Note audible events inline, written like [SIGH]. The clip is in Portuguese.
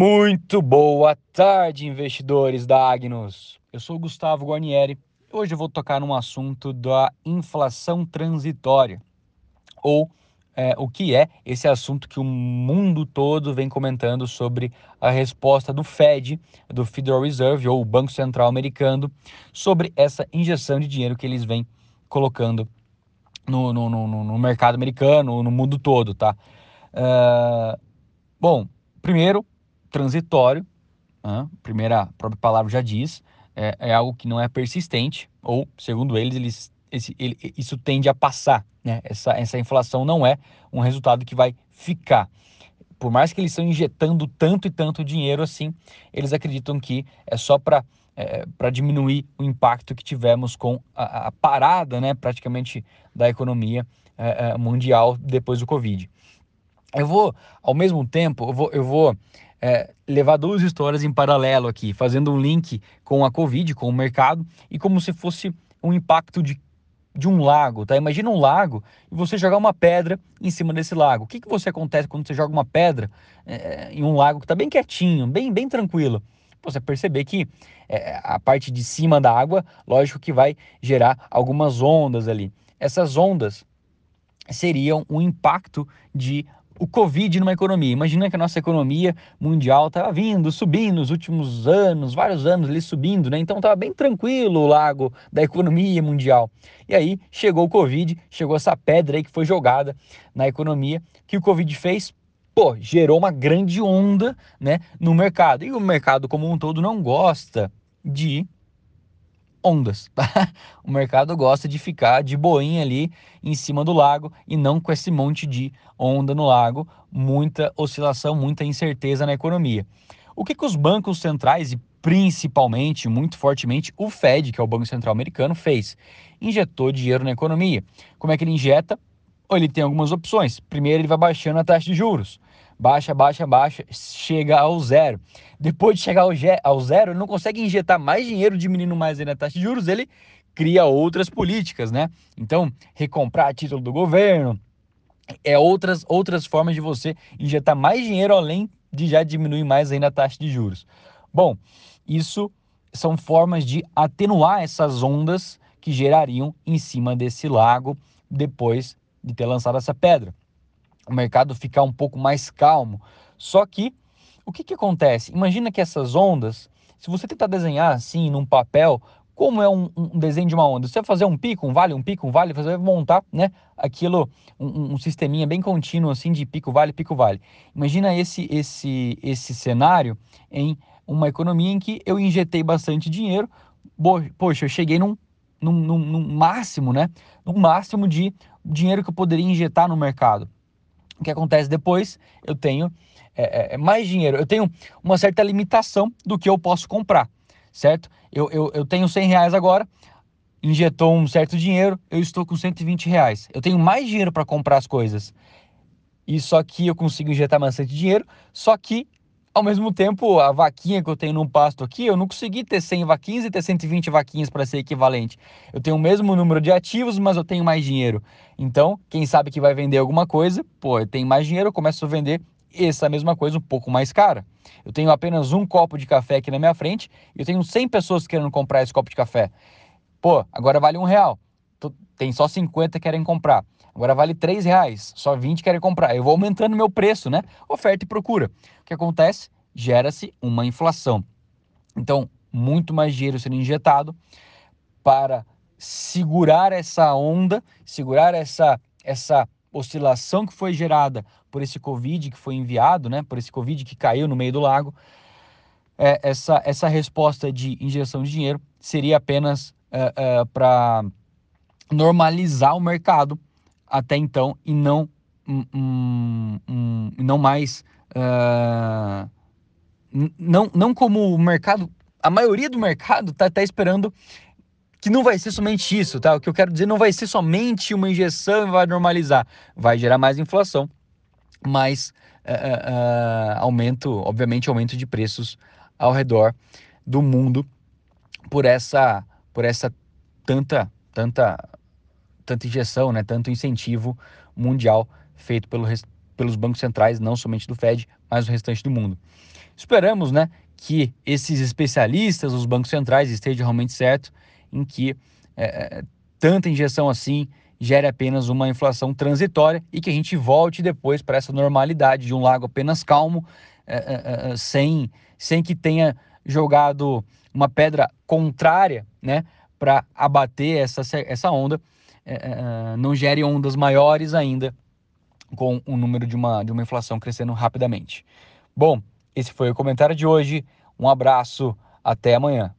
Muito boa tarde, investidores da Agnos. Eu sou Gustavo Guarnieri. Hoje eu vou tocar num assunto da inflação transitória, ou é, o que é esse assunto que o mundo todo vem comentando sobre a resposta do Fed, do Federal Reserve, ou Banco Central Americano, sobre essa injeção de dinheiro que eles vêm colocando no, no, no, no mercado americano, no mundo todo, tá? Uh, bom, primeiro, transitório, né? primeira a própria palavra já diz, é, é, algo que não é persistente, ou, segundo eles, eles esse, ele, isso tende a passar. Né? Essa, essa inflação não é um resultado que vai ficar. Por mais que eles estão injetando tanto e tanto dinheiro assim, eles acreditam que é só para é, para diminuir o impacto que tivemos com a, a parada, né, praticamente, da economia é, é mundial depois do Covid. Eu vou, ao mesmo tempo, eu vou, eu vou é, levar duas histórias em paralelo aqui, fazendo um link com a Covid, com o mercado, e como se fosse um impacto de, de um lago, tá? Imagina um lago e você jogar uma pedra em cima desse lago. O que, que você acontece quando você joga uma pedra é, em um lago que está bem quietinho, bem, bem tranquilo? Você perceber que é, a parte de cima da água, lógico que vai gerar algumas ondas ali. Essas ondas seriam um impacto de o Covid numa economia. Imagina que a nossa economia mundial estava vindo, subindo nos últimos anos, vários anos ali subindo, né? Então estava bem tranquilo o lago da economia mundial. E aí chegou o Covid, chegou essa pedra aí que foi jogada na economia, que o Covid fez, pô, gerou uma grande onda, né, no mercado. E o mercado como um todo não gosta de ondas, tá? [LAUGHS] O mercado gosta de ficar de boinha ali em cima do lago e não com esse monte de onda no lago, muita oscilação, muita incerteza na economia. O que, que os bancos centrais e principalmente, muito fortemente, o Fed, que é o Banco Central Americano, fez? Injetou dinheiro na economia. Como é que ele injeta? Ele tem algumas opções. Primeiro, ele vai baixando a taxa de juros baixa, baixa, baixa, chega ao zero. Depois de chegar ao, ao zero, ele não consegue injetar mais dinheiro, diminuindo mais ainda a taxa de juros, ele cria outras políticas, né? Então, recomprar título do governo, é outras, outras formas de você injetar mais dinheiro além de já diminuir mais ainda a taxa de juros. Bom, isso são formas de atenuar essas ondas que gerariam em cima desse lago depois de ter lançado essa pedra o mercado ficar um pouco mais calmo. Só que o que, que acontece? Imagina que essas ondas, se você tentar desenhar assim num papel, como é um, um, desenho de uma onda? Você vai fazer um pico, um vale, um pico, um vale, você vai montar, né, aquilo, um, um sisteminha bem contínuo assim de pico, vale, pico, vale. Imagina esse, esse, esse cenário em uma economia em que eu injetei bastante dinheiro, poxa, eu cheguei num, num, num, num máximo, né, no máximo de dinheiro que eu poderia injetar no mercado. O que acontece depois? Eu tenho é, é, é, mais dinheiro, eu tenho uma certa limitação do que eu posso comprar, certo? Eu, eu, eu tenho 100 reais agora, injetou um certo dinheiro, eu estou com 120 reais. Eu tenho mais dinheiro para comprar as coisas. E só que eu consigo injetar bastante dinheiro, só que ao mesmo tempo, a vaquinha que eu tenho num pasto aqui, eu não consegui ter 100 vaquinhas e ter 120 vaquinhas para ser equivalente. Eu tenho o mesmo número de ativos, mas eu tenho mais dinheiro. Então, quem sabe que vai vender alguma coisa, pô, eu tenho mais dinheiro, eu começo a vender essa mesma coisa um pouco mais cara. Eu tenho apenas um copo de café aqui na minha frente e eu tenho 100 pessoas querendo comprar esse copo de café. Pô, agora vale um real. Tem só 50 que querem comprar. Agora vale 3 reais, só 20 querem comprar. Eu vou aumentando meu preço, né? Oferta e procura. O que acontece? Gera-se uma inflação. Então, muito mais dinheiro sendo injetado para segurar essa onda, segurar essa, essa oscilação que foi gerada por esse Covid que foi enviado, né? Por esse Covid que caiu no meio do lago. É, essa, essa resposta de injeção de dinheiro seria apenas é, é, para normalizar o mercado até então e não, um, um, um, não mais. Uh, não, não como o mercado. A maioria do mercado está tá esperando que não vai ser somente isso, tá? O que eu quero dizer não vai ser somente uma injeção e vai normalizar. Vai gerar mais inflação, mais uh, uh, aumento, obviamente, aumento de preços ao redor do mundo por essa, por essa tanta, tanta tanta injeção, né, tanto incentivo mundial feito pelo, pelos bancos centrais, não somente do Fed, mas do restante do mundo. Esperamos, né, que esses especialistas, os bancos centrais, estejam realmente certo em que é, tanta injeção assim gere apenas uma inflação transitória e que a gente volte depois para essa normalidade de um lago apenas calmo, é, é, é, sem, sem que tenha jogado uma pedra contrária né, para abater essa, essa onda, é, é, não gere ondas maiores ainda com o número de uma, de uma inflação crescendo rapidamente. Bom, esse foi o comentário de hoje. Um abraço, até amanhã.